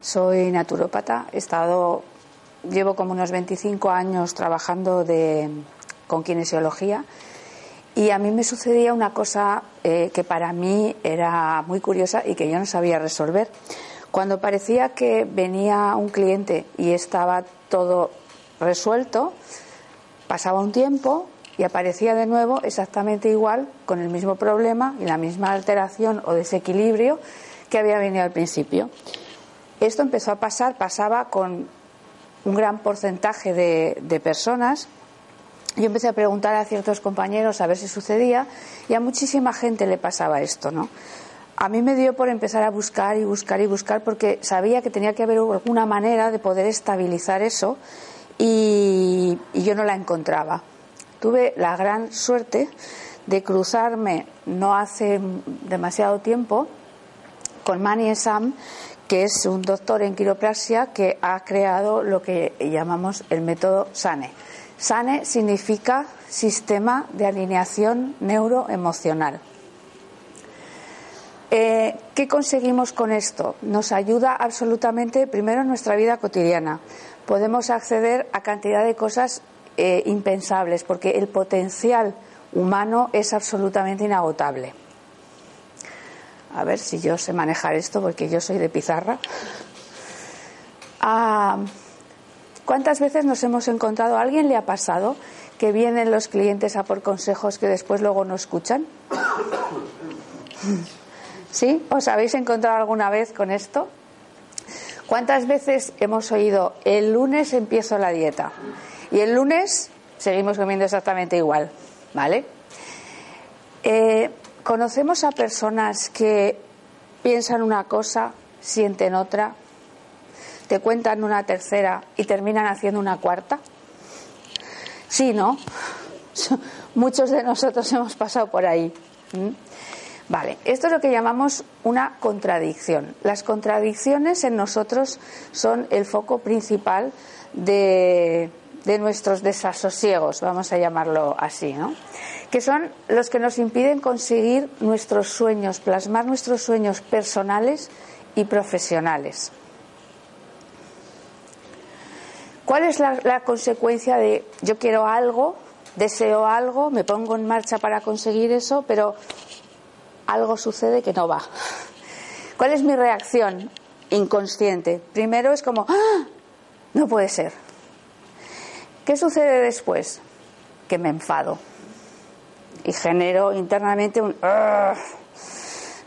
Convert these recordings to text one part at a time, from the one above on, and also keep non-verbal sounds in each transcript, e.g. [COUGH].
Soy naturópata, he estado, llevo como unos 25 años trabajando de, con kinesiología y a mí me sucedía una cosa eh, que para mí era muy curiosa y que yo no sabía resolver. Cuando parecía que venía un cliente y estaba todo resuelto, pasaba un tiempo y aparecía de nuevo exactamente igual, con el mismo problema y la misma alteración o desequilibrio que había venido al principio. Esto empezó a pasar, pasaba con un gran porcentaje de, personas. Yo empecé a preguntar a ciertos compañeros a ver si sucedía y a muchísima gente le pasaba esto, ¿no? A mí me dio por empezar a buscar y buscar y buscar porque sabía que tenía que haber alguna manera de poder estabilizar eso y yo no la encontraba. Tuve la gran suerte de cruzarme no hace demasiado tiempo con Manny Sam, que es un doctor en quiropraxia que ha creado lo que llamamos el método SANE. SANE significa Sistema de Alineación Neuroemocional. Eh, ¿Qué conseguimos con esto? Nos ayuda absolutamente, primero, en nuestra vida cotidiana. Podemos acceder a cantidad de cosas eh, impensables, porque el potencial humano es absolutamente inagotable. A ver si yo sé manejar esto, porque yo soy de pizarra. Ah, ¿Cuántas veces nos hemos encontrado? ¿A alguien le ha pasado que vienen los clientes a por consejos que después luego no escuchan? ¿Sí? ¿Os habéis encontrado alguna vez con esto? ¿Cuántas veces hemos oído el lunes empiezo la dieta y el lunes seguimos comiendo exactamente igual? ¿Vale? Eh, ¿Conocemos a personas que piensan una cosa, sienten otra, te cuentan una tercera y terminan haciendo una cuarta? Sí, ¿no? [LAUGHS] Muchos de nosotros hemos pasado por ahí. Vale, esto es lo que llamamos una contradicción. Las contradicciones en nosotros son el foco principal de, de nuestros desasosiegos, vamos a llamarlo así, ¿no? que son los que nos impiden conseguir nuestros sueños, plasmar nuestros sueños personales y profesionales. ¿Cuál es la, consecuencia de yo quiero algo, deseo algo, me pongo en marcha para conseguir eso, pero algo sucede que no va? ¿Cuál es mi reacción inconsciente? Primero es como, ¡Ah! no puede ser. ¿Qué sucede después? Que me enfado y genero internamente un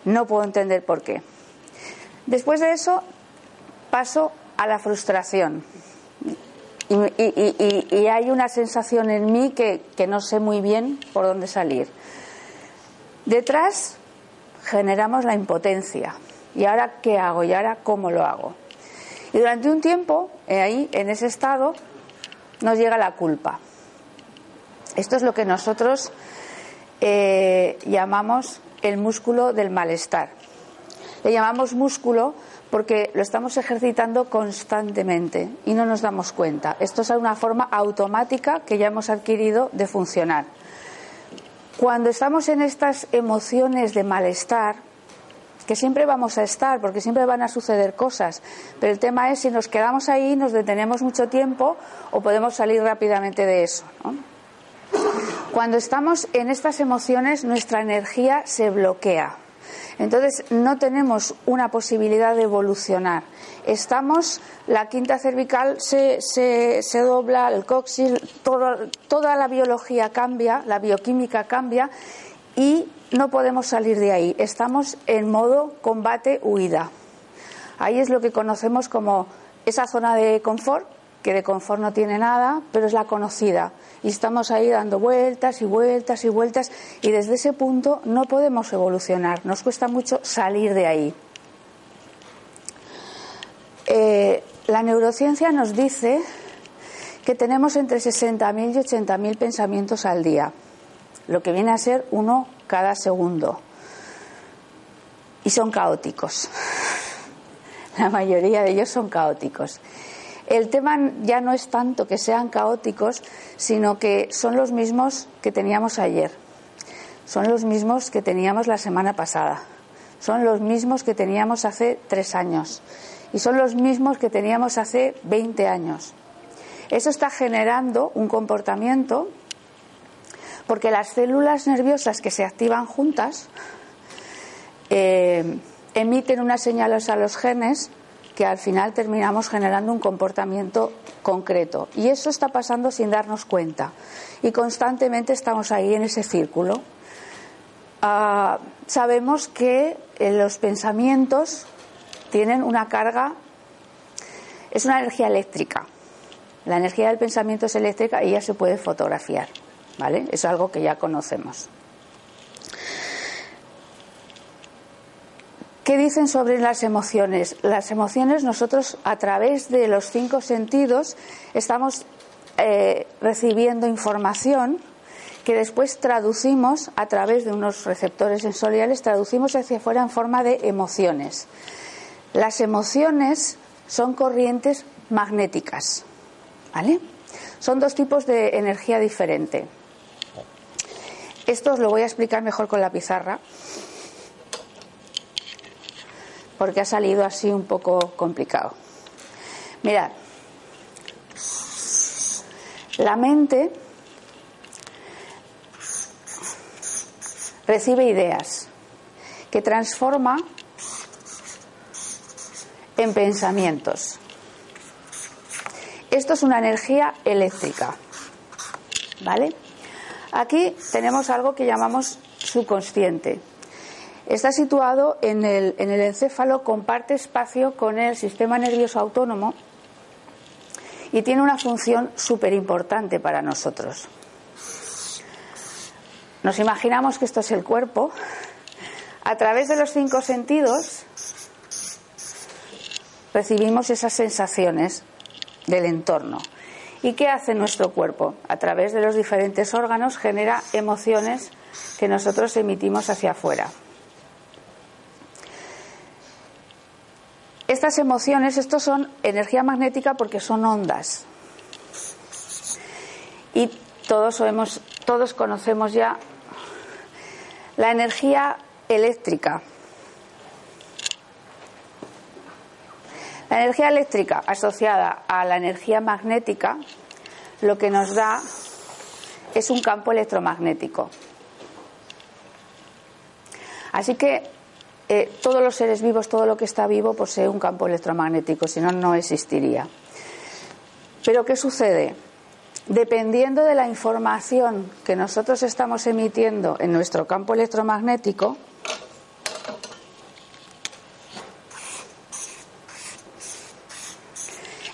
no puedo entender por qué. Después de eso paso a la frustración y, hay una sensación en mí que, que no sé muy bien por dónde salir. Detrás generamos la impotencia. ¿Y ahora qué hago? ¿Y ahora cómo lo hago? Y durante un tiempo, eh, ahí, en ese estado, nos llega la culpa. Esto es lo que nosotros eh, llamamos el músculo del malestar. Le llamamos músculo porque lo estamos ejercitando constantemente y no nos damos cuenta. Esto es una forma automática que ya hemos adquirido de funcionar. Cuando estamos en estas emociones de malestar, que siempre vamos a estar, porque siempre van a suceder cosas, pero el tema es si nos quedamos ahí, nos detenemos mucho tiempo o podemos salir rápidamente de eso. Cuando estamos en estas emociones, nuestra energía se bloquea. Entonces no tenemos una posibilidad de evolucionar. Estamos, la quinta cervical se, se, se dobla, el coxis, todo, toda la biología cambia, la bioquímica cambia y no podemos salir de ahí. Estamos en modo combate-huida. Ahí es lo que conocemos como esa zona de confort que de confort no tiene nada, pero es la conocida. Y estamos ahí dando vueltas y vueltas y vueltas y desde ese punto no podemos evolucionar. Nos cuesta mucho salir de ahí. Eh, la neurociencia nos dice que tenemos entre 60.000 y 80.000 pensamientos al día, lo que viene a ser uno cada segundo. Y son caóticos. [LAUGHS] La mayoría de ellos son caóticos. El tema ya no es tanto que sean caóticos, sino que son los mismos que teníamos ayer, son los mismos que teníamos la semana pasada, son los mismos que teníamos hace tres años y son los mismos que teníamos hace 20 años. Eso está generando un comportamiento porque las células nerviosas que se activan juntas eh, emiten unas señales a los genes que al final terminamos generando un comportamiento concreto. Y eso está pasando sin darnos cuenta. Y constantemente estamos ahí en ese círculo. Ah, sabemos que eh, los pensamientos tienen una carga, es una energía eléctrica. La energía del pensamiento es eléctrica y ya se puede fotografiar. ¿Vale? Es algo que ya conocemos. ¿Qué dicen sobre las emociones? Las emociones nosotros a través de los cinco sentidos estamos eh, recibiendo información que después traducimos a través de unos receptores sensoriales, traducimos hacia afuera en forma de emociones. Las emociones son corrientes magnéticas, ¿vale? Son dos tipos de energía diferente. Esto os lo voy a explicar mejor con la pizarra porque ha salido así un poco complicado. Mirad, la mente recibe ideas que transforma en pensamientos. Esto es una energía eléctrica. ¿Vale? Aquí tenemos algo que llamamos subconsciente. Está situado en el, en el encéfalo, comparte espacio con el sistema nervioso autónomo y tiene una función súper importante para nosotros. Nos imaginamos que esto es el cuerpo. A través de los cinco sentidos recibimos esas sensaciones del entorno. ¿Y qué hace nuestro cuerpo? A través de los diferentes órganos genera emociones que nosotros emitimos hacia afuera. Estas emociones, estos son energía magnética porque son ondas. Y todos, todos conocemos ya la energía eléctrica. La energía eléctrica asociada a la energía magnética lo que nos da es un campo electromagnético. Así que eh, todos los seres vivos, todo lo que está vivo posee un campo electromagnético, si no, no existiría. Pero ¿qué sucede? Dependiendo de la información que nosotros estamos emitiendo en nuestro campo electromagnético,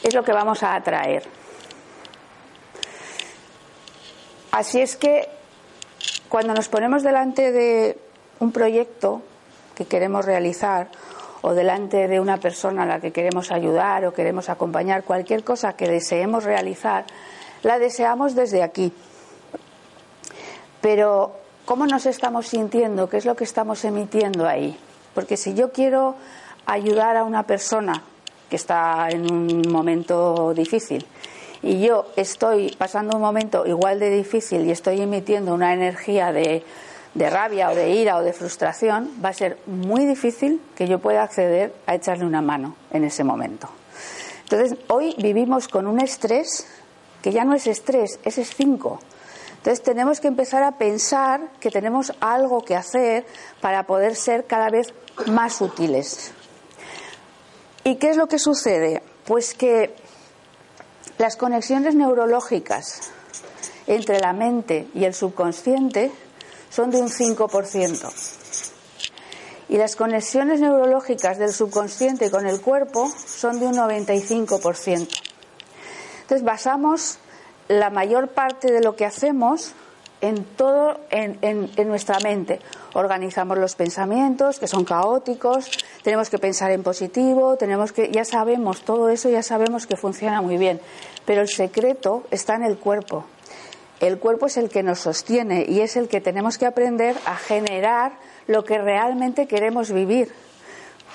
es lo que vamos a atraer. Así es que cuando nos ponemos delante de un proyecto, que queremos realizar o delante de una persona a la que queremos ayudar o queremos acompañar, cualquier cosa que deseemos realizar, la deseamos desde aquí. Pero, ¿cómo nos estamos sintiendo? ¿Qué es lo que estamos emitiendo ahí? Porque si yo quiero ayudar a una persona que está en un momento difícil y yo estoy pasando un momento igual de difícil y estoy emitiendo una energía de rabia o de ira o de frustración, va a ser muy difícil que yo pueda acceder a echarle una mano en ese momento. Entonces, hoy vivimos con un estrés que ya no es estrés, es cinco. Entonces, tenemos que empezar a pensar que tenemos algo que hacer para poder ser cada vez más útiles. ¿Y qué es lo que sucede? Pues que las conexiones neurológicas entre la mente y el subconsciente son de un 5%. Y las conexiones neurológicas del subconsciente con el cuerpo son de un 95%. Entonces basamos la mayor parte de lo que hacemos en todo en, en, nuestra mente. Organizamos los pensamientos que son caóticos, tenemos que pensar en positivo, tenemos que ya sabemos todo eso, ya sabemos que funciona muy bien, pero el secreto está en el cuerpo. El cuerpo es el que nos sostiene y es el que tenemos que aprender a generar lo que realmente queremos vivir,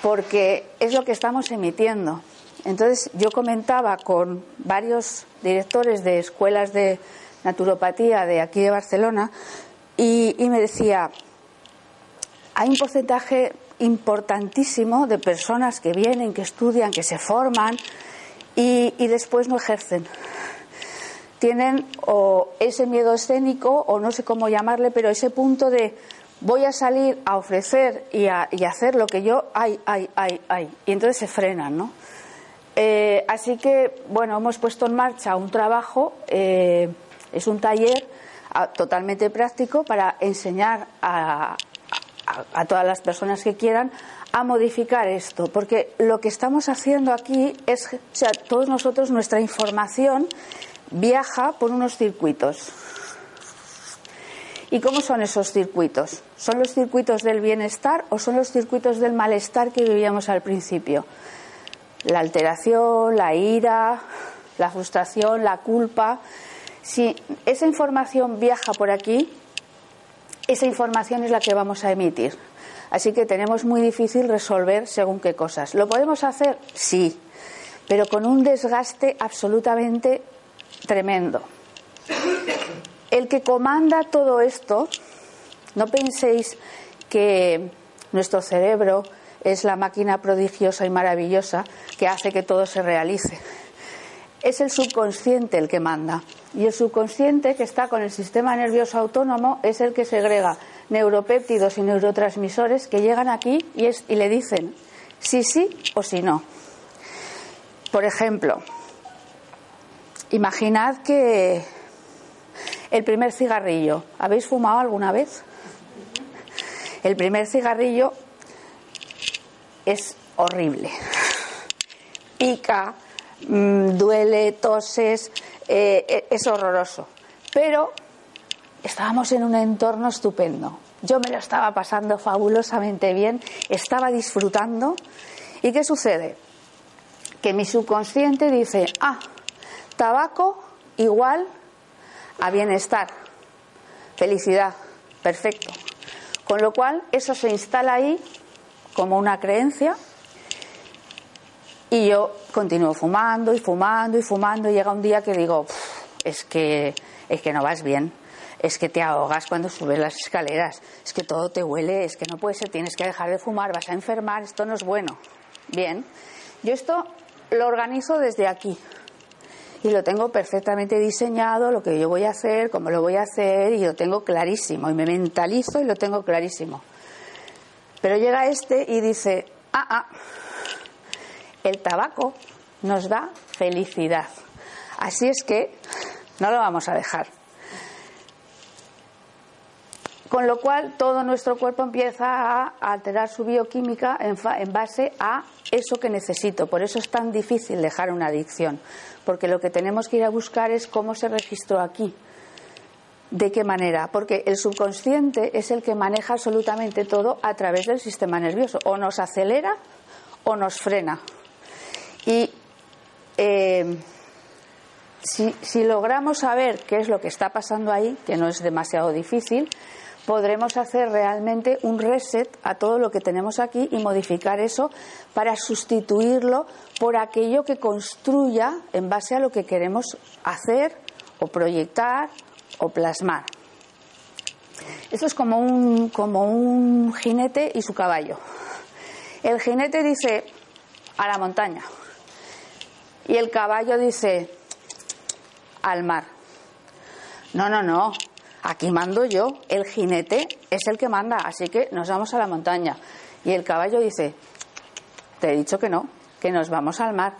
porque es lo que estamos emitiendo. Entonces yo comentaba con varios directores de escuelas de naturopatía de aquí de Barcelona y, me decía, hay un porcentaje importantísimo de personas que vienen, que estudian, que se forman y, después no ejercen tienen o ese miedo escénico o no sé cómo llamarle, pero ese punto de voy a salir a ofrecer y a, hacer lo que yo hay, hay, hay, hay. Y entonces se frenan, ¿no? Eh, así que, bueno, hemos puesto en marcha un trabajo, eh, es un taller totalmente práctico para enseñar a, a todas las personas que quieran a modificar esto, porque lo que estamos haciendo aquí es, o sea, todos nosotros, nuestra información viaja por unos circuitos. ¿Y cómo son esos circuitos? ¿Son los circuitos del bienestar o son los circuitos del malestar que vivíamos al principio? La alteración, la ira, la frustración, la culpa. Si esa información viaja por aquí, esa información es la que vamos a emitir. Así que tenemos muy difícil resolver según qué cosas. ¿Lo podemos hacer? Sí, pero con un desgaste absolutamente tremendo. El que comanda todo esto, no penséis que nuestro cerebro es la máquina prodigiosa y maravillosa que hace que todo se realice. Es el subconsciente el que manda. Y el subconsciente, que está con el sistema nervioso autónomo, es el que segrega neuropéptidos y neurotransmisores que llegan aquí y, y le dicen si sí o si no. Por ejemplo, Imaginad que el primer cigarrillo, ¿habéis fumado alguna vez? El primer cigarrillo es horrible. Pica, mm, duele, toses, eh, eh, es horroroso. Pero estábamos en un entorno estupendo. Yo me lo estaba pasando fabulosamente bien, estaba disfrutando. ¿Y qué sucede? Que mi subconsciente dice, ah, Tabaco igual a bienestar, felicidad, perfecto. Con lo cual, eso se instala ahí como una creencia y yo continúo fumando y fumando y fumando. Y llega un día que digo, es que, es que no vas bien, es que te ahogas cuando subes las escaleras, es que todo te huele, es que no puede ser, tienes que dejar de fumar, vas a enfermar, esto no es bueno. Bien, yo esto lo organizo desde aquí, y lo tengo perfectamente diseñado, lo que yo voy a hacer, cómo lo voy a hacer y lo tengo clarísimo. Y me mentalizo y lo tengo clarísimo. Pero llega este y dice, ah, ah, el tabaco nos da felicidad. Así es que no lo vamos a dejar. Con lo cual, todo nuestro cuerpo empieza a alterar su bioquímica en, base a eso que necesito. Por eso es tan difícil dejar una adicción, porque lo que tenemos que ir a buscar es cómo se registró aquí. ¿De qué manera? Porque el subconsciente es el que maneja absolutamente todo a través del sistema nervioso. O nos acelera o nos frena. Y eh, si, logramos saber qué es lo que está pasando ahí, que no es demasiado difícil, podremos hacer realmente un reset a todo lo que tenemos aquí y modificar eso para sustituirlo por aquello que construya en base a lo que queremos hacer o proyectar o plasmar. Esto es como un, como un jinete y su caballo. El jinete dice a la montaña y el caballo dice al mar. No, no, no, aquí mando yo, el jinete es el que manda, así que nos vamos a la montaña. Y el caballo dice, te he dicho que no, que nos vamos al mar.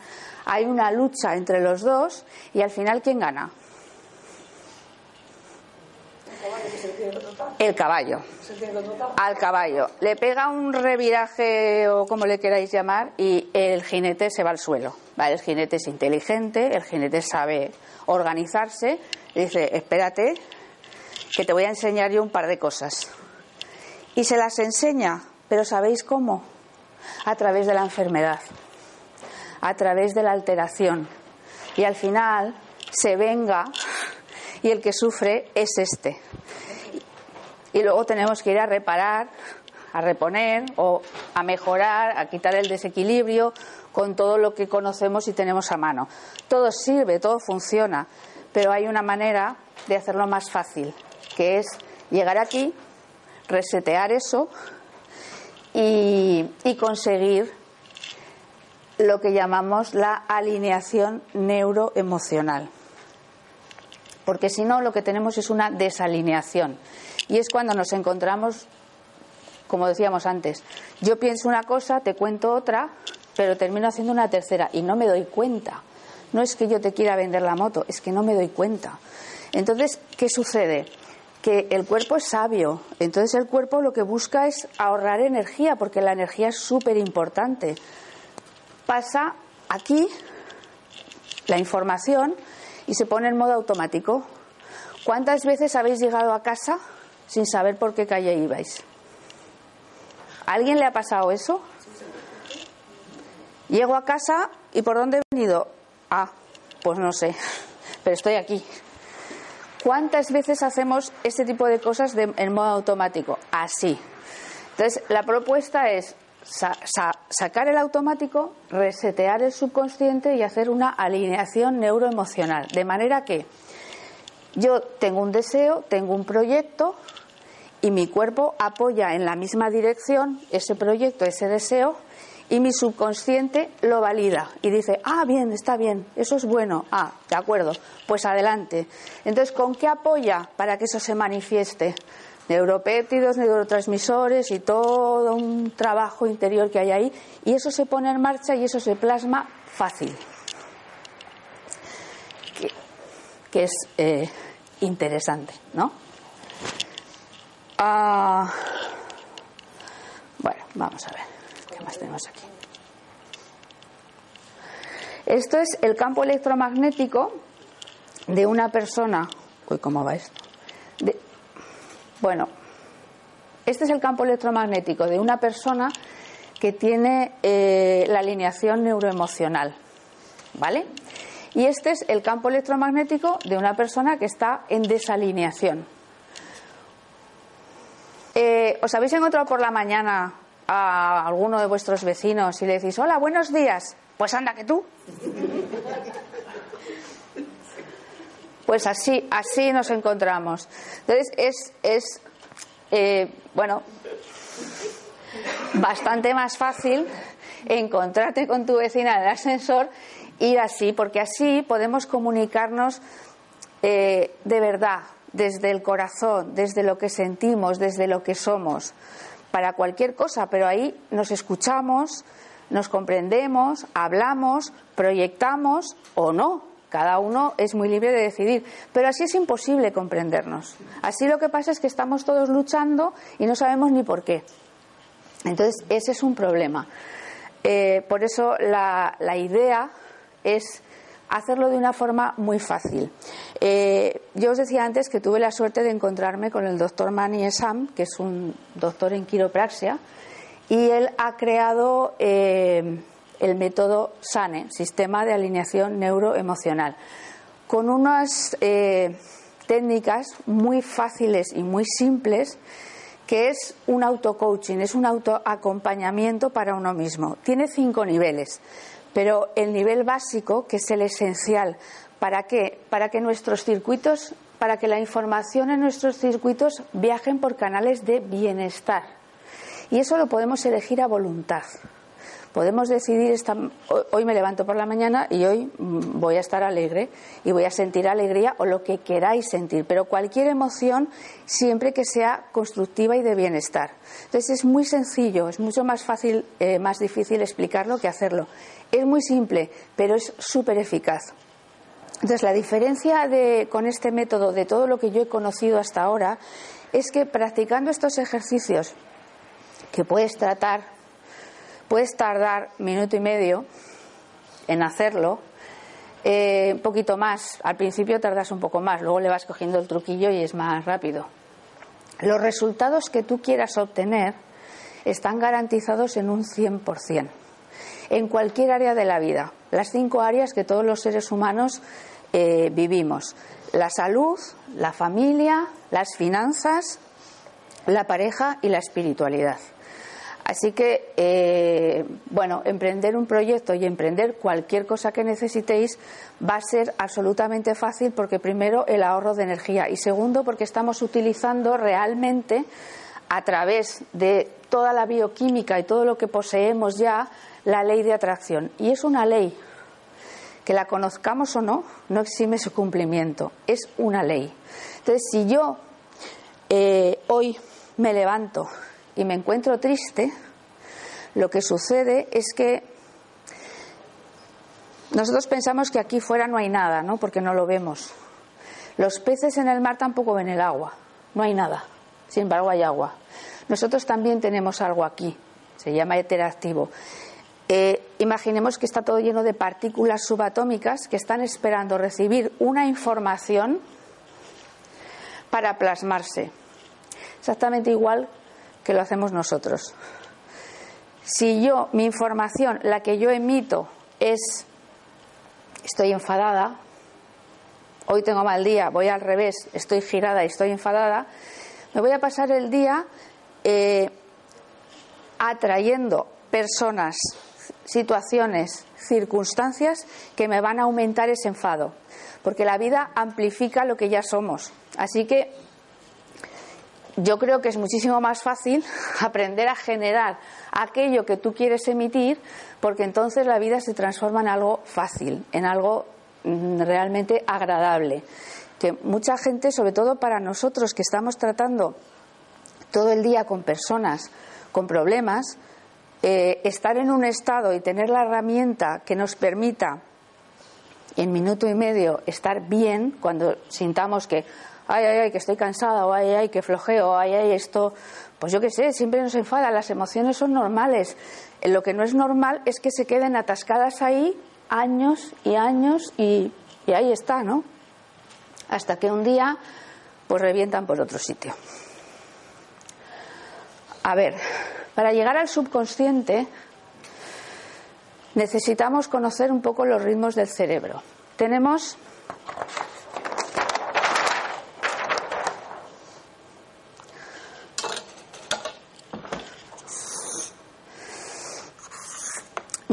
Hay una lucha entre los dos y al final, ¿quién gana? El caballo. Al caballo. Le pega un reviraje o como le queráis llamar y el jinete se va al suelo. El jinete es inteligente, el jinete sabe organizarse. Y dice, espérate, que te voy a enseñar yo un par de cosas. Y se las enseña, pero ¿sabéis cómo? A través de la enfermedad, a través de la alteración. Y al final se venga y el que sufre es este. Y luego tenemos que ir a reparar, a reponer o a mejorar, a quitar el desequilibrio con todo lo que conocemos y tenemos a mano. Todo sirve, todo funciona, pero hay una manera de hacerlo más fácil, que es llegar aquí, resetear eso y, y conseguir lo que llamamos la alineación neuroemocional porque si no lo que tenemos es una desalineación. Y es cuando nos encontramos, como decíamos antes, yo pienso una cosa, te cuento otra, pero termino haciendo una tercera y no me doy cuenta. No es que yo te quiera vender la moto, es que no me doy cuenta. Entonces, ¿qué sucede? Que el cuerpo es sabio. Entonces el cuerpo lo que busca es ahorrar energía, porque la energía es súper importante. Pasa aquí la información y se pone en modo automático. ¿Cuántas veces habéis llegado a casa sin saber por qué calle ibais? ¿A alguien le ha pasado eso? Llego a casa y ¿por dónde he venido? Ah, pues no sé, [LAUGHS] pero estoy aquí. ¿Cuántas veces hacemos este tipo de cosas en modo automático? Así. Entonces, la propuesta es sacar el automático, resetear el subconsciente y hacer una alineación neuroemocional. De manera que yo tengo un deseo, tengo un proyecto y mi cuerpo apoya en la misma dirección ese proyecto, ese deseo y mi subconsciente lo valida y dice, ah, bien, está bien, eso es bueno, ah, de acuerdo, pues adelante. Entonces, ¿con qué apoya para que eso se manifieste? neuropéptidos, neurotransmisores y todo un trabajo interior que hay ahí, y eso se pone en marcha y eso se plasma fácil, que, es eh, interesante, ¿no? Ah, bueno, vamos a ver, ¿qué más tenemos aquí? Esto es el campo electromagnético de una persona. Uy, ¿cómo va esto? Bueno, este es el campo electromagnético de una persona que tiene eh, la alineación neuroemocional, ¿vale? Y este es el campo electromagnético de una persona que está en desalineación. Eh, ¿Os habéis encontrado por la mañana a alguno de vuestros vecinos y le decís, hola, buenos días? Pues anda que tú. Pues así, así nos encontramos. Entonces es, es eh, bueno, bastante más fácil encontrarte con tu vecina en el ascensor, ir así, porque así podemos comunicarnos eh, de verdad, desde el corazón, desde lo que sentimos, desde lo que somos, para cualquier cosa, pero ahí nos escuchamos, nos comprendemos, hablamos, proyectamos o no, cada uno es muy libre de decidir, pero así es imposible comprendernos. Así lo que pasa es que estamos todos luchando y no sabemos ni por qué. Entonces, ese es un problema. Eh, por eso la, idea es hacerlo de una forma muy fácil. Eh, yo os decía antes que tuve la suerte de encontrarme con el doctor Mani Esam, que es un doctor en quiropraxia, y él ha creado eh, el método SANE, Sistema de Alineación Neuroemocional, con unas eh, técnicas muy fáciles y muy simples que es un auto-coaching, es un autoacompañamiento para uno mismo. Tiene cinco niveles, pero el nivel básico, que es el esencial, ¿para qué? Para que nuestros circuitos, para que la información en nuestros circuitos viajen por canales de bienestar. Y eso lo podemos elegir a voluntad. Podemos decidir, hoy me levanto por la mañana y hoy mm, voy a estar alegre y voy a sentir alegría o lo que queráis sentir, pero cualquier emoción siempre que sea constructiva y de bienestar. Entonces es muy sencillo, es mucho más fácil, eh, más difícil explicarlo que hacerlo. Es muy simple, pero es súper eficaz. Entonces, la diferencia con este método de todo lo que yo he conocido hasta ahora es que practicando estos ejercicios, que puedes tratar, puedes tardar minuto y medio en hacerlo, eh, un poquito más. Al principio tardas un poco más, luego le vas cogiendo el truquillo y es más rápido. Los resultados que tú quieras obtener están garantizados en un 100%, en cualquier área de la vida. Las cinco áreas que todos los seres humanos eh, vivimos. La salud, la familia, las finanzas, la pareja y la espiritualidad. Así que, eh, bueno, emprender un proyecto y emprender cualquier cosa que necesitéis va a ser absolutamente fácil porque primero el ahorro de energía y segundo porque estamos utilizando realmente a través de toda la bioquímica y todo lo que poseemos ya la ley de atracción. Y es una ley, que la conozcamos o no, no exime su cumplimiento, es una ley. Entonces, si yo eh, hoy me levanto y me encuentro triste, lo que sucede es que nosotros pensamos que aquí fuera no hay nada, ¿no? Porque no lo vemos. Los peces en el mar tampoco ven el agua, no hay nada. Sin embargo, hay agua. Nosotros también tenemos algo aquí, se llama éter activo. Eh, imaginemos que está todo lleno de partículas subatómicas que están esperando recibir una información para plasmarse. Exactamente igual que lo hacemos nosotros. Si yo, mi información, la que yo emito es estoy enfadada, hoy tengo mal día, voy al revés, estoy girada y estoy enfadada, me voy a pasar el día eh, atrayendo personas, situaciones, circunstancias que me van a aumentar ese enfado, porque la vida amplifica lo que ya somos. Así que yo creo que es muchísimo más fácil [LAUGHS] aprender a generar aquello que tú quieres emitir, porque entonces la vida se transforma en algo fácil, en algo mm, realmente agradable. Que mucha gente, sobre todo para nosotros que estamos tratando todo el día con personas con problemas, eh, estar en un estado y tener la herramienta que nos permita en minuto y medio estar bien cuando sintamos que ay, ay, ay, que estoy cansada, o ay, ay, que flojeo, ay, ay, esto, pues yo qué sé, siempre nos enfada, las emociones son normales. Lo que no es normal es que se queden atascadas ahí años y años y, y ahí está, ¿no? Hasta que un día pues revientan por otro sitio. A ver, para llegar al subconsciente necesitamos conocer un poco los ritmos del cerebro. Tenemos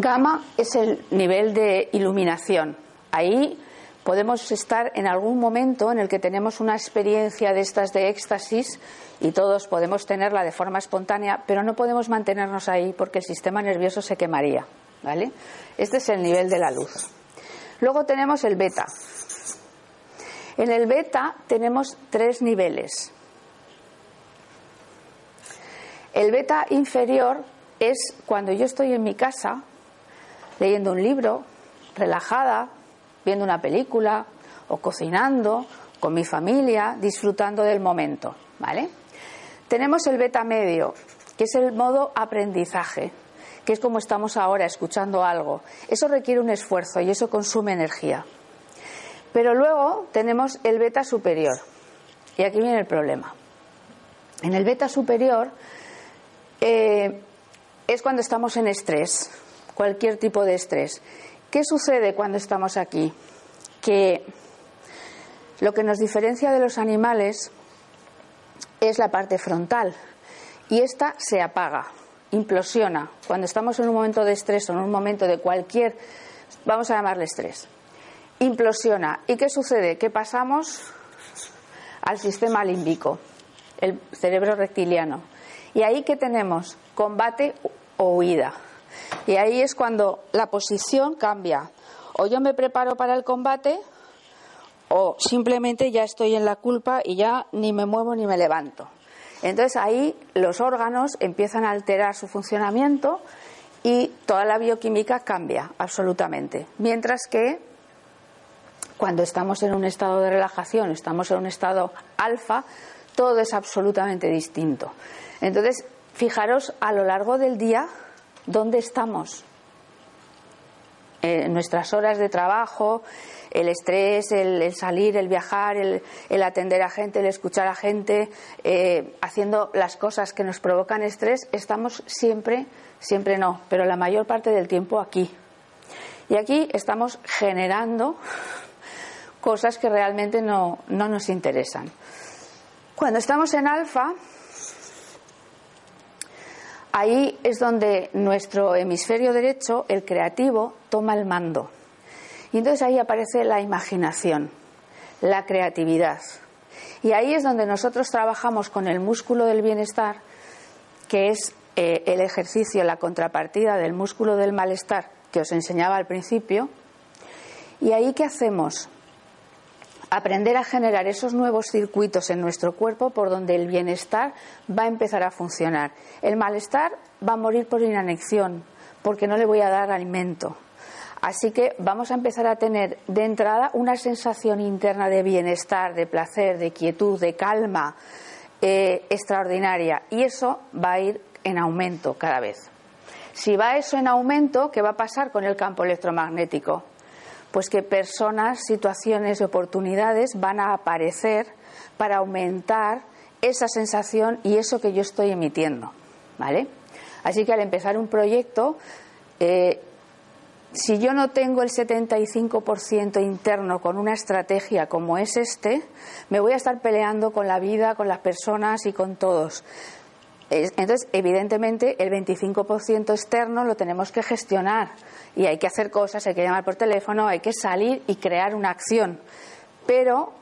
Gamma es el nivel de iluminación. Ahí podemos estar en algún momento en el que tenemos una experiencia de estas de éxtasis y todos podemos tenerla de forma espontánea, pero no podemos mantenernos ahí porque el sistema nervioso se quemaría. ¿vale? Este es el nivel de la luz. Luego tenemos el beta. En el beta tenemos tres niveles. El beta inferior es cuando yo estoy en mi casa leyendo un libro, relajada, viendo una película o cocinando con mi familia, disfrutando del momento, ¿vale? Tenemos el beta medio, que es el modo aprendizaje, que es como estamos ahora escuchando algo. Eso requiere un esfuerzo y eso consume energía. Pero luego tenemos el beta superior. Y aquí viene el problema. En el beta superior eh, es cuando estamos en estrés, cualquier tipo de estrés. ¿Qué sucede cuando estamos aquí? Que lo que nos diferencia de los animales es la parte frontal y esta se apaga, implosiona. Cuando estamos en un momento de estrés o en un momento de cualquier, vamos a llamarle estrés, implosiona. ¿Y qué sucede? Que pasamos al sistema límbico, el cerebro reptiliano. Y ahí que tenemos combate o huida. Y ahí es cuando la posición cambia. O yo me preparo para el combate o simplemente ya estoy en la culpa y ya ni me muevo ni me levanto. Entonces ahí los órganos empiezan a alterar su funcionamiento y toda la bioquímica cambia absolutamente. Mientras que cuando estamos en un estado de relajación, estamos en un estado alfa, todo es absolutamente distinto. Entonces, fijaros a lo largo del día dónde estamos. En nuestras horas de trabajo, el estrés, el, salir, el viajar, el, atender a gente, el escuchar a gente, eh, haciendo las cosas que nos provocan estrés, estamos siempre, siempre no, pero la mayor parte del tiempo aquí. Y aquí estamos generando cosas que realmente no, no nos interesan. Cuando estamos en alfa, ahí es donde nuestro hemisferio derecho, el creativo, toma el mando. Y entonces ahí aparece la imaginación, la creatividad. Y ahí es donde nosotros trabajamos con el músculo del bienestar, que es eh, el ejercicio, la contrapartida del músculo del malestar que os enseñaba al principio. ¿Y ahí qué hacemos? Aprender a generar esos nuevos circuitos en nuestro cuerpo por donde el bienestar va a empezar a funcionar. El malestar va a morir por inanexión, porque no le voy a dar alimento. Así que vamos a empezar a tener de entrada una sensación interna de bienestar, de placer, de quietud, de calma eh, extraordinaria. Y eso va a ir en aumento cada vez. Si va eso en aumento, ¿qué va a pasar con el campo electromagnético? Pues que personas, situaciones y oportunidades van a aparecer para aumentar esa sensación y eso que yo estoy emitiendo. ¿Vale? Así que al empezar un proyecto, eh, si yo no tengo el 75% interno con una estrategia como es este, me voy a estar peleando con la vida, con las personas y con todos. Entonces, evidentemente, el 25% externo lo tenemos que gestionar y hay que hacer cosas, hay que llamar por teléfono, hay que salir y crear una acción. Pero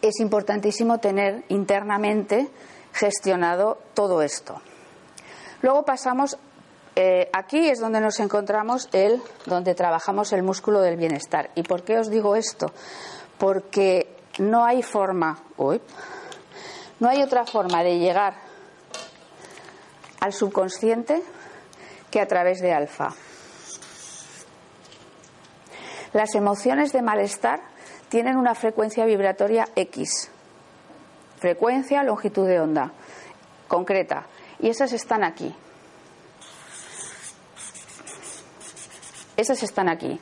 es importantísimo tener internamente gestionado todo esto. Luego pasamos, eh, aquí es donde nos encontramos el, donde trabajamos el músculo del bienestar. ¿Y por qué os digo esto? Porque no hay forma, uy, no hay otra forma de llegar al subconsciente que a través de alfa. Las emociones de malestar tienen una frecuencia vibratoria X, frecuencia, longitud de onda, concreta, y esas están aquí. Esas están aquí.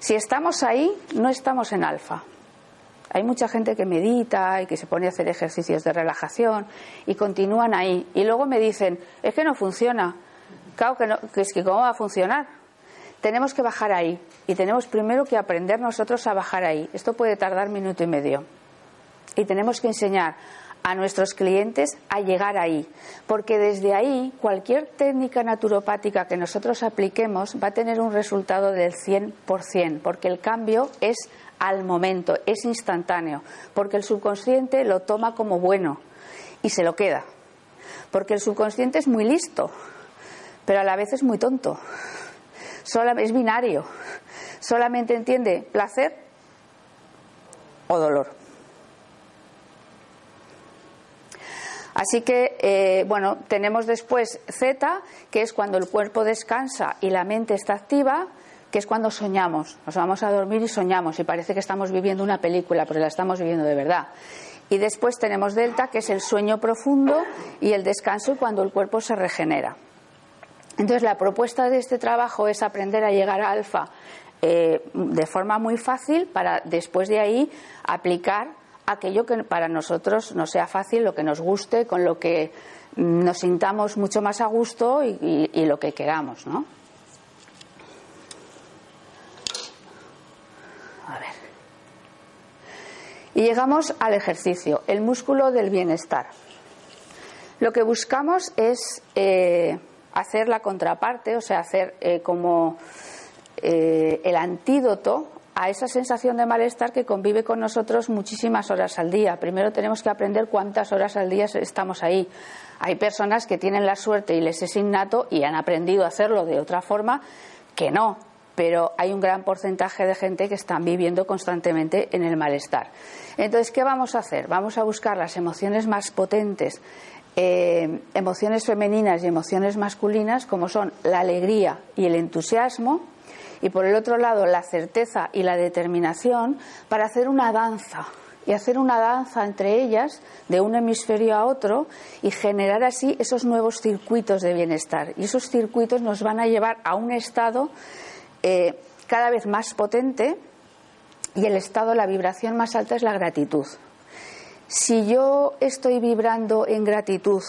Si estamos ahí, no estamos en alfa. Hay mucha gente que medita y que se pone a hacer ejercicios de relajación y continúan ahí. Y luego me dicen, es que no funciona. Claro que, no, que es que cómo va a funcionar. Tenemos que bajar ahí y tenemos primero que aprender nosotros a bajar ahí. Esto puede tardar minuto y medio. Y tenemos que enseñar a nuestros clientes a llegar ahí, porque desde ahí cualquier técnica naturopática que nosotros apliquemos va a tener un resultado del 100%, porque el cambio es al momento, es instantáneo, porque el subconsciente lo toma como bueno y se lo queda, porque el subconsciente es muy listo, pero a la vez es muy tonto, es binario, solamente entiende placer o dolor. Así que, eh, bueno, tenemos después Z, que es cuando el cuerpo descansa y la mente está activa, que es cuando soñamos. Nos vamos a dormir y soñamos y parece que estamos viviendo una película, pero la estamos viviendo de verdad. Y después tenemos delta, que es el sueño profundo y el descanso y cuando el cuerpo se regenera. Entonces, la propuesta de este trabajo es aprender a llegar a alfa eh, de forma muy fácil para después de ahí aplicar aquello que para nosotros nos sea fácil, lo que nos guste, con lo que nos sintamos mucho más a gusto y, y lo que queramos, ¿no? Y llegamos al ejercicio, el músculo del bienestar. Lo que buscamos es eh, hacer la contraparte, o sea, hacer eh, como eh, el antídoto a esa sensación de malestar que convive con nosotros muchísimas horas al día. Primero tenemos que aprender cuántas horas al día estamos ahí. Hay personas que tienen la suerte y les es innato y han aprendido a hacerlo de otra forma que no pero hay un gran porcentaje de gente que están viviendo constantemente en el malestar. Entonces, ¿qué vamos a hacer? Vamos a buscar las emociones más potentes, eh, emociones femeninas y emociones masculinas, como son la alegría y el entusiasmo, y por el otro lado la certeza y la determinación para hacer una danza y hacer una danza entre ellas de un hemisferio a otro y generar así esos nuevos circuitos de bienestar. Y esos circuitos nos van a llevar a un estado eh, cada vez más potente y el estado, la vibración más alta es la gratitud. Si yo estoy vibrando en gratitud,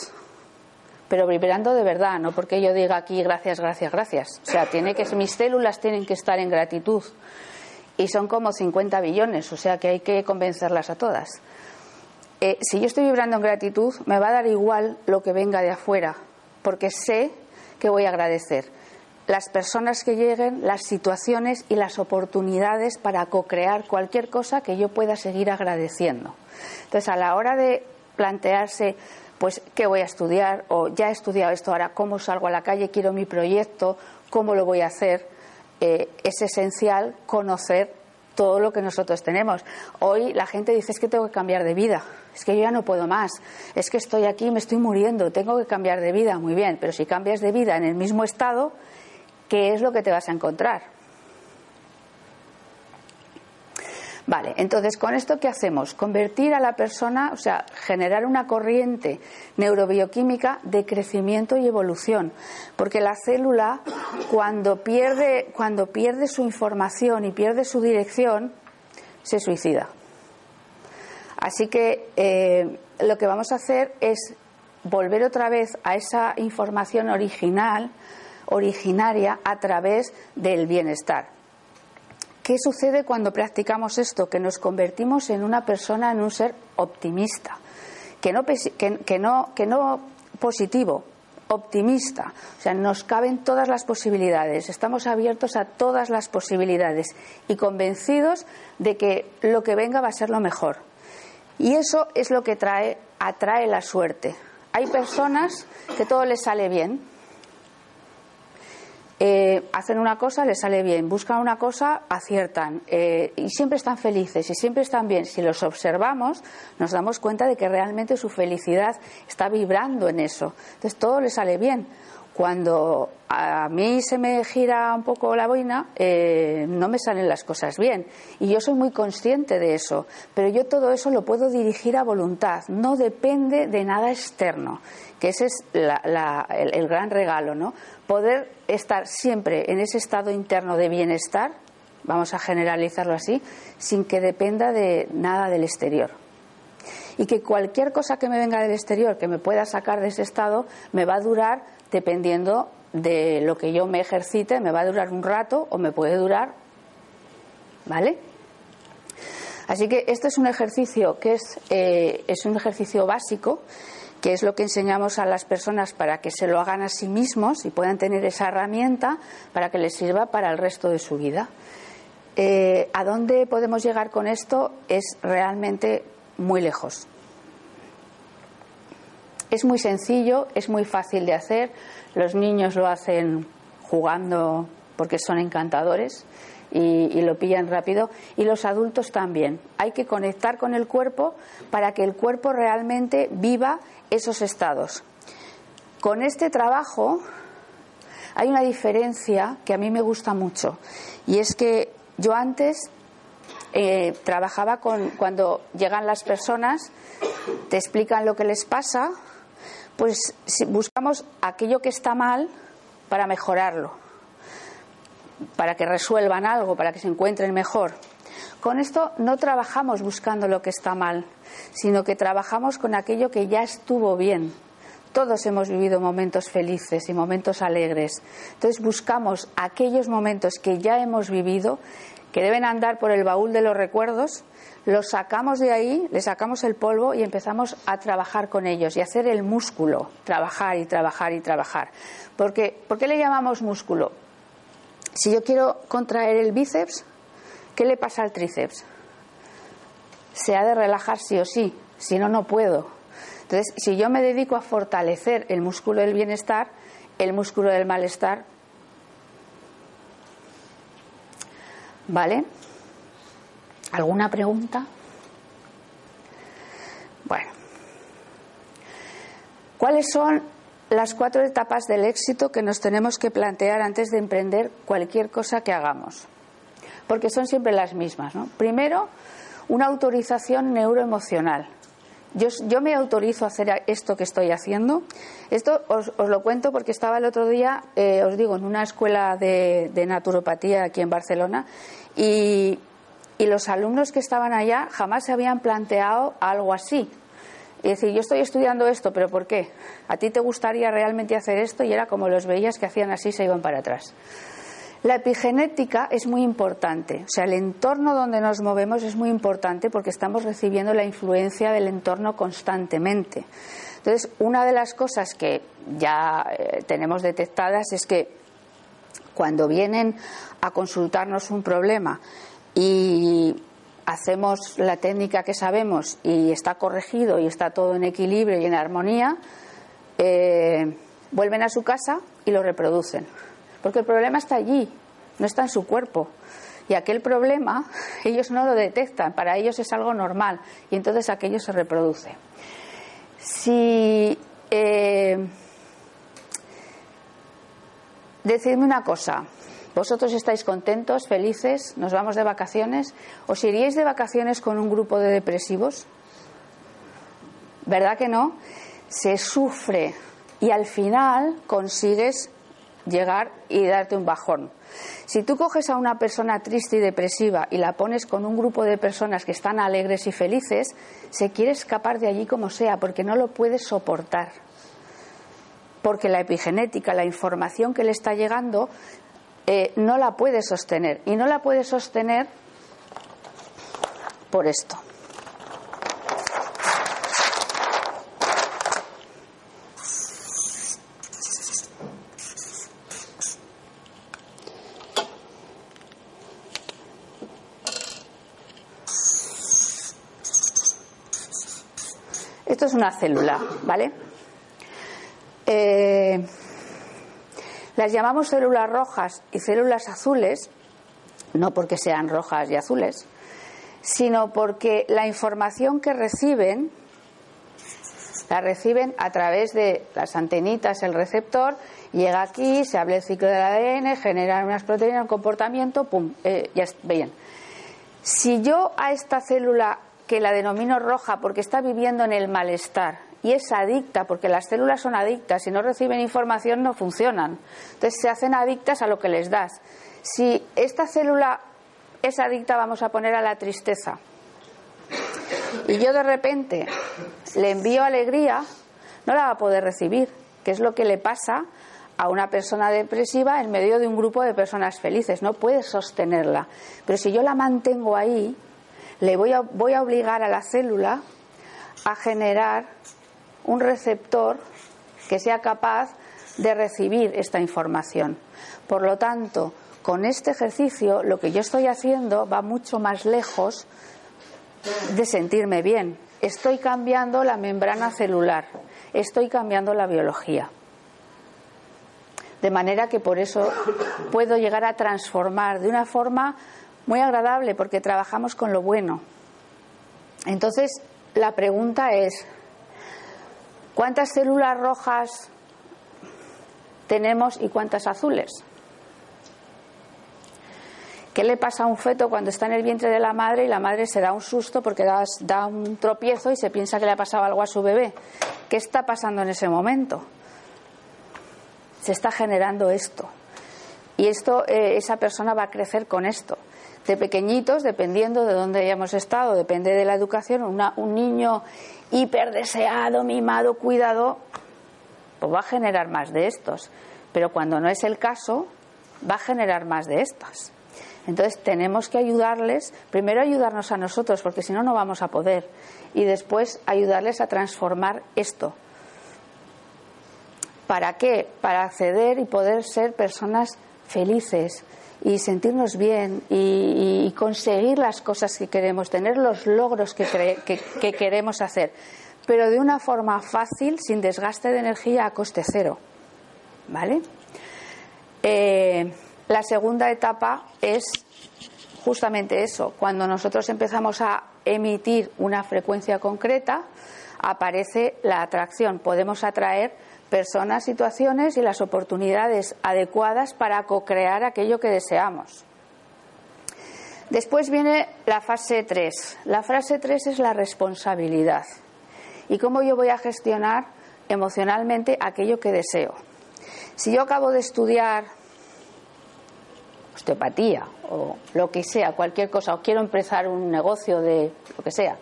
pero vibrando de verdad, no porque yo diga aquí gracias, gracias, gracias. O sea, tiene que mis células tienen que estar en gratitud y son como 50 billones, o sea que hay que convencerlas a todas. Eh, si yo estoy vibrando en gratitud, me va a dar igual lo que venga de afuera, porque sé que voy a agradecer las personas que lleguen, las situaciones y las oportunidades para co-crear cualquier cosa que yo pueda seguir agradeciendo. Entonces, a la hora de plantearse, pues, ¿qué voy a estudiar? O ya he estudiado esto, ahora, ¿cómo salgo a la calle? Quiero mi proyecto, ¿cómo lo voy a hacer? Eh, es esencial conocer todo lo que nosotros tenemos. Hoy la gente dice es que tengo que cambiar de vida, es que yo ya no puedo más, es que estoy aquí, me estoy muriendo, tengo que cambiar de vida, muy bien, pero si cambias de vida en el mismo estado, ¿qué es lo que te vas a encontrar? Vale, entonces con esto qué hacemos? Convertir a la persona, o sea, generar una corriente neurobioquímica de crecimiento y evolución, porque la célula cuando pierde cuando pierde su información y pierde su dirección se suicida. Así que eh, lo que vamos a hacer es volver otra vez a esa información original, originaria, a través del bienestar. ¿Qué sucede cuando practicamos esto? Que nos convertimos en una persona, en un ser optimista, que no, que, no, que no positivo, optimista. O sea, nos caben todas las posibilidades, estamos abiertos a todas las posibilidades y convencidos de que lo que venga va a ser lo mejor. Y eso es lo que trae, atrae la suerte. Hay personas que todo les sale bien, eh, hacen una cosa, les sale bien, buscan una cosa, aciertan eh, y siempre están felices y siempre están bien. Si los observamos, nos damos cuenta de que realmente su felicidad está vibrando en eso. Entonces todo les sale bien. Cuando a mí se me gira un poco la boina, eh, no me salen las cosas bien. Y yo soy muy consciente de eso. Pero yo todo eso lo puedo dirigir a voluntad. No depende de nada externo. Que ese es el, el gran regalo, ¿no? Poder estar siempre en ese estado interno de bienestar, vamos a generalizarlo así, sin que dependa de nada del exterior y que cualquier cosa que me venga del exterior que me pueda sacar de ese estado me va a durar dependiendo de lo que yo me ejercite, me va a durar un rato o me puede durar, ¿vale? Así que este es un ejercicio que es, eh, es un ejercicio básico, que es lo que enseñamos a las personas para que se lo hagan a sí mismos y puedan tener esa herramienta para que les sirva para el resto de su vida. Eh, ¿A dónde podemos llegar con esto? Es realmente muy lejos. Es muy sencillo, es muy fácil de hacer. Los niños lo hacen jugando porque son encantadores y, lo pillan rápido. Y los adultos también. Hay que conectar con el cuerpo para que el cuerpo realmente viva esos estados. Con este trabajo hay una diferencia que a mí me gusta mucho y es que yo antes eh, trabajaba con cuando llegan las personas, te explican lo que les pasa, pues buscamos aquello que está mal para mejorarlo, para que resuelvan algo, para que se encuentren mejor. Con esto no trabajamos buscando lo que está mal, sino que trabajamos con aquello que ya estuvo bien. Todos hemos vivido momentos felices y momentos alegres. Entonces buscamos aquellos momentos que ya hemos vivido, que deben andar por el baúl de los recuerdos, los sacamos de ahí, le sacamos el polvo y empezamos a trabajar con ellos y hacer el músculo, trabajar y trabajar y trabajar. Porque, ¿Por qué le llamamos músculo? Si yo quiero contraer el bíceps, ¿qué le pasa al tríceps? Se ha de relajar sí o sí, si no, no puedo. Entonces, si yo me dedico a fortalecer el músculo del bienestar, el músculo del malestar, ¿vale? ¿Alguna pregunta? Bueno, ¿cuáles son las cuatro etapas del éxito que nos tenemos que plantear antes de emprender cualquier cosa que hagamos, porque son siempre las mismas. Primero, una autorización neuroemocional. Yo, me autorizo a hacer esto que estoy haciendo. Esto os, lo cuento porque estaba el otro día, eh, os digo, en una escuela de, naturopatía aquí en Barcelona y, y los alumnos que estaban allá jamás se habían planteado algo así. Y decir, yo estoy estudiando esto, pero ¿por qué? ¿A ti te gustaría realmente hacer esto? Y era como los veías que hacían así, se iban para atrás. La epigenética es muy importante, o sea, el entorno donde nos movemos es muy importante porque estamos recibiendo la influencia del entorno constantemente. Entonces, una de las cosas que ya eh, tenemos detectadas es que cuando vienen a consultarnos un problema y hacemos la técnica que sabemos y está corregido y está todo en equilibrio y en armonía, eh, vuelven a su casa y lo reproducen. Porque el problema está allí, no está en su cuerpo. Y aquel problema [LAUGHS] ellos no lo detectan, para ellos es algo normal y entonces aquello se reproduce. Si. Eh, decidme una cosa. ¿Vosotros estáis contentos, felices? ¿Nos vamos de vacaciones? ¿Os iríais de vacaciones con un grupo de depresivos? ¿Verdad que no? Se sufre y al final consigues llegar y darte un bajón. Si tú coges a una persona triste y depresiva y la pones con un grupo de personas que están alegres y felices, se quiere escapar de allí como sea, porque no lo puede soportar. Porque la epigenética, la información que le está llegando, eh, no la puede sostener. Y no la puede sostener por esto. Esto es una célula, ¿vale? Eh, las llamamos células rojas y células azules, no porque sean rojas y azules, sino porque la información que reciben la reciben a través de las antenitas, el receptor, llega aquí, se abre el ciclo del ADN, generan unas proteínas, un comportamiento, pum, eh, ya bien. Si yo a esta célula que la denomino roja porque está viviendo en el malestar y es adicta porque las células son adictas, si no reciben información no funcionan. Entonces se hacen adictas a lo que les das. Si esta célula es adicta, vamos a poner a la tristeza, y yo de repente le envío alegría, no la va a poder recibir, que es lo que le pasa a una persona depresiva en medio de un grupo de personas felices, no puede sostenerla. Pero si yo la mantengo ahí, le voy a, voy a obligar a la célula a generar un receptor que sea capaz de recibir esta información. Por lo tanto, con este ejercicio lo que yo estoy haciendo va mucho más lejos de sentirme bien. Estoy cambiando la membrana celular, estoy cambiando la biología. De manera que por eso puedo llegar a transformar de una forma muy agradable porque trabajamos con lo bueno. Entonces, la pregunta es, ¿cuántas células rojas tenemos y cuántas azules? ¿Qué le pasa a un feto cuando está en el vientre de la madre y la madre se da un susto porque da, un tropiezo y se piensa que le ha pasado algo a su bebé? ¿Qué está pasando en ese momento? Se está generando esto. Y esto, eh, esa persona va a crecer con esto de pequeñitos, dependiendo de dónde hayamos estado, depende de la educación, un niño hiperdeseado, mimado, cuidado, pues va a generar más de estos. Pero cuando no es el caso, va a generar más de estas. Entonces tenemos que ayudarles, primero ayudarnos a nosotros, porque si no, no vamos a poder, y después ayudarles a transformar esto. ¿Para qué? Para acceder y poder ser personas felices, y sentirnos bien y, conseguir las cosas que queremos, tener los logros que, que, queremos hacer, pero de una forma fácil, sin desgaste de energía a coste cero. ¿Vale? Eh, la segunda etapa es justamente eso, cuando nosotros empezamos a emitir una frecuencia concreta, aparece la atracción. Podemos atraer personas, situaciones y las oportunidades adecuadas para co-crear aquello que deseamos. Después viene la fase 3. La fase 3 es la responsabilidad y cómo yo voy a gestionar emocionalmente aquello que deseo. Si yo acabo de estudiar osteopatía o lo que sea, cualquier cosa, o quiero empezar un negocio de lo que sea,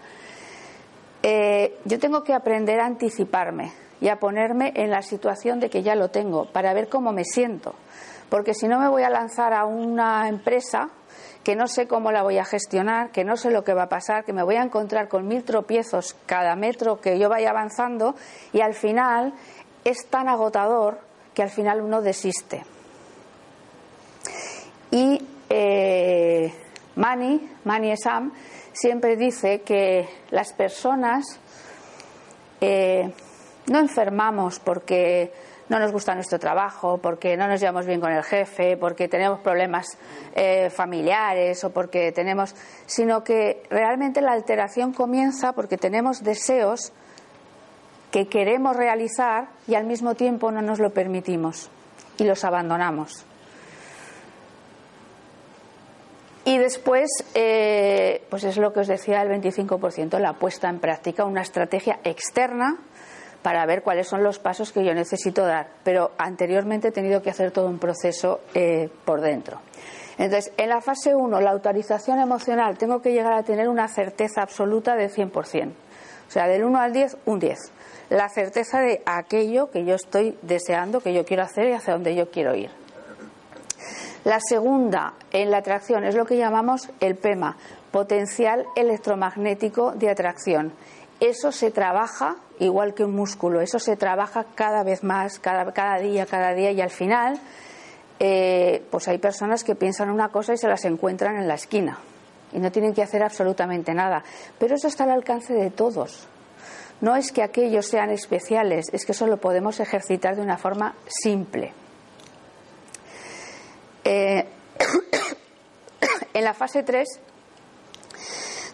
eh, yo tengo que aprender a anticiparme y a ponerme en la situación de que ya lo tengo para ver cómo me siento. Porque si no me voy a lanzar a una empresa que no sé cómo la voy a gestionar, que no sé lo que va a pasar, que me voy a encontrar con mil tropiezos cada metro que yo vaya avanzando y al final es tan agotador que al final uno desiste. Y eh, Mani, Mani siempre dice que las personas eh, no enfermamos porque no nos gusta nuestro trabajo, porque no nos llevamos bien con el jefe, porque tenemos problemas eh, familiares o porque tenemos, sino que realmente la alteración comienza porque tenemos deseos que queremos realizar y al mismo tiempo no nos lo permitimos y los abandonamos. Y después, eh, pues es lo que os decía el 25%, la puesta en práctica, una estrategia externa para ver cuáles son los pasos que yo necesito dar. Pero anteriormente he tenido que hacer todo un proceso eh, por dentro. Entonces, en la fase 1, la autorización emocional, tengo que llegar a tener una certeza absoluta del 100%. O sea, del 1 al 10, un 10. La certeza de aquello que yo estoy deseando, que yo quiero hacer y hacia dónde yo quiero ir. La segunda en la atracción es lo que llamamos el PEMA, potencial electromagnético de atracción. Eso se trabaja igual que un músculo, eso se trabaja cada vez más, cada, cada día, cada día y al final eh, pues hay personas que piensan una cosa y se las encuentran en la esquina y no tienen que hacer absolutamente nada. Pero eso está al alcance de todos. No es que aquellos sean especiales, es que eso lo podemos ejercitar de una forma simple. Eh, [COUGHS] en la fase 3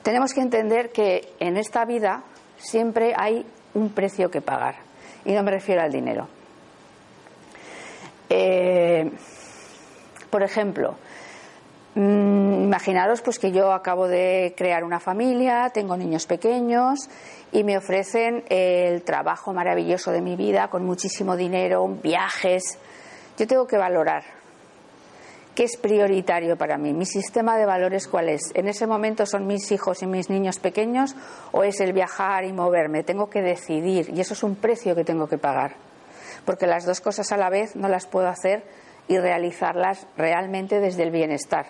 tenemos que entender que en esta vida siempre hay un precio que pagar. Y no me refiero al dinero. Eh, por ejemplo, mm, imaginaros pues que yo acabo de crear una familia, tengo niños pequeños y me ofrecen el trabajo maravilloso de mi vida con muchísimo dinero, viajes. Yo tengo que valorar ¿Qué es prioritario para mí? ¿Mi sistema de valores cuál es? ¿En ese momento son mis hijos y mis niños pequeños o es el viajar y moverme? Tengo que decidir y eso es un precio que tengo que pagar. Porque las dos cosas a la vez no las puedo hacer y realizarlas realmente desde el bienestar.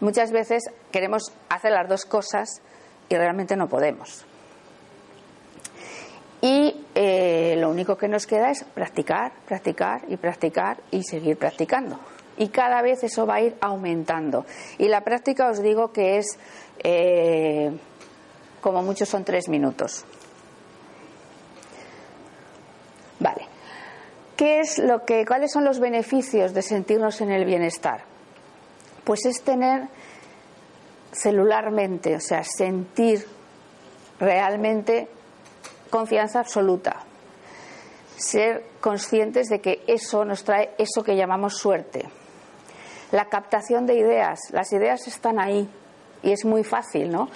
Muchas veces queremos hacer las dos cosas y realmente no podemos. Y eh, lo único que nos queda es practicar, practicar y practicar y seguir practicando y cada vez eso va a ir aumentando. Y la práctica os digo que es, eh, como mucho son tres minutos. Vale. ¿Qué es lo que, ¿Cuáles son los beneficios de sentirnos en el bienestar? Pues es tener celularmente, o sea, sentir realmente confianza absoluta. Ser conscientes de que eso nos trae eso que llamamos suerte la captación de ideas. Las ideas están ahí y es muy fácil, ¿no?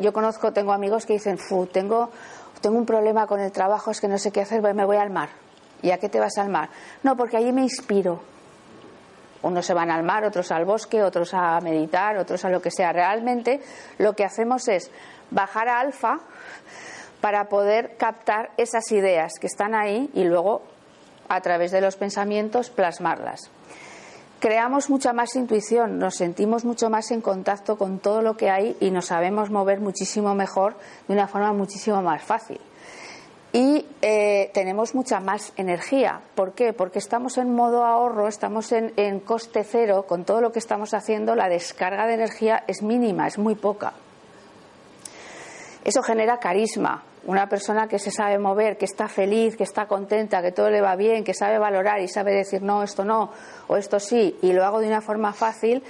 yo conozco, tengo amigos que dicen, Fu, tengo, tengo un problema con el trabajo, es que no sé qué hacer, me voy al mar. ¿Y a qué te vas al mar? No, porque allí me inspiro. Unos se van al mar, otros al bosque, otros a meditar, otros a lo que sea. Realmente lo que hacemos es bajar a alfa para poder captar esas ideas que están ahí y luego a través de los pensamientos plasmarlas creamos mucha más intuición, nos sentimos mucho más en contacto con todo lo que hay y nos sabemos mover muchísimo mejor de una forma muchísimo más fácil. Y eh, tenemos mucha más energía. ¿Por qué? Porque estamos en modo ahorro, estamos en, en coste cero, con todo lo que estamos haciendo, la descarga de energía es mínima, es muy poca. Eso genera carisma, una persona que se sabe mover, que está feliz, que está contenta, que todo le va bien, que sabe valorar y sabe decir no, esto no o esto sí, y lo hago de una forma fácil,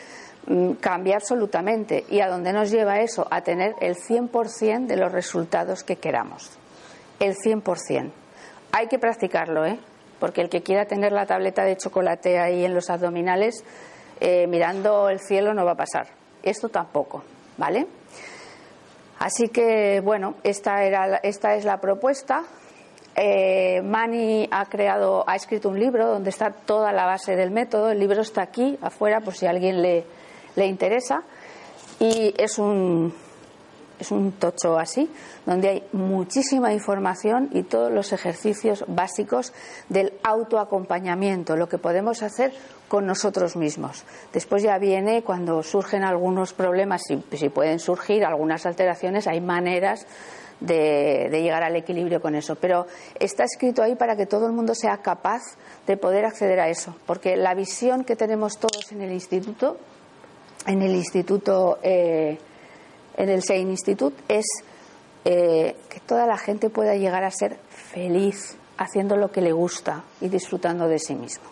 mm, cambia absolutamente. ¿Y a dónde nos lleva eso? A tener el 100% de los resultados que queramos. El 100%. Hay que practicarlo, ¿eh? porque el que quiera tener la tableta de chocolate ahí en los abdominales, eh, mirando el cielo no va a pasar. Esto tampoco, ¿vale? Así que, bueno, esta, era, esta es la propuesta. Eh, Mani ha creado, ha escrito un libro donde está toda la base del método. El libro está aquí, afuera, por si a alguien le, le interesa. Y es un, es un tocho así, donde hay muchísima información y todos los ejercicios básicos del autoacompañamiento, lo que podemos hacer con nosotros mismos. Después ya viene cuando surgen algunos problemas, si, si pueden surgir algunas alteraciones, hay maneras de, llegar al equilibrio con eso. Pero está escrito ahí para que todo el mundo sea capaz de poder acceder a eso, porque la visión que tenemos todos en el instituto, en el instituto, eh, en el Sein Institute, es eh, que toda la gente pueda llegar a ser feliz haciendo lo que le gusta y disfrutando de sí mismo.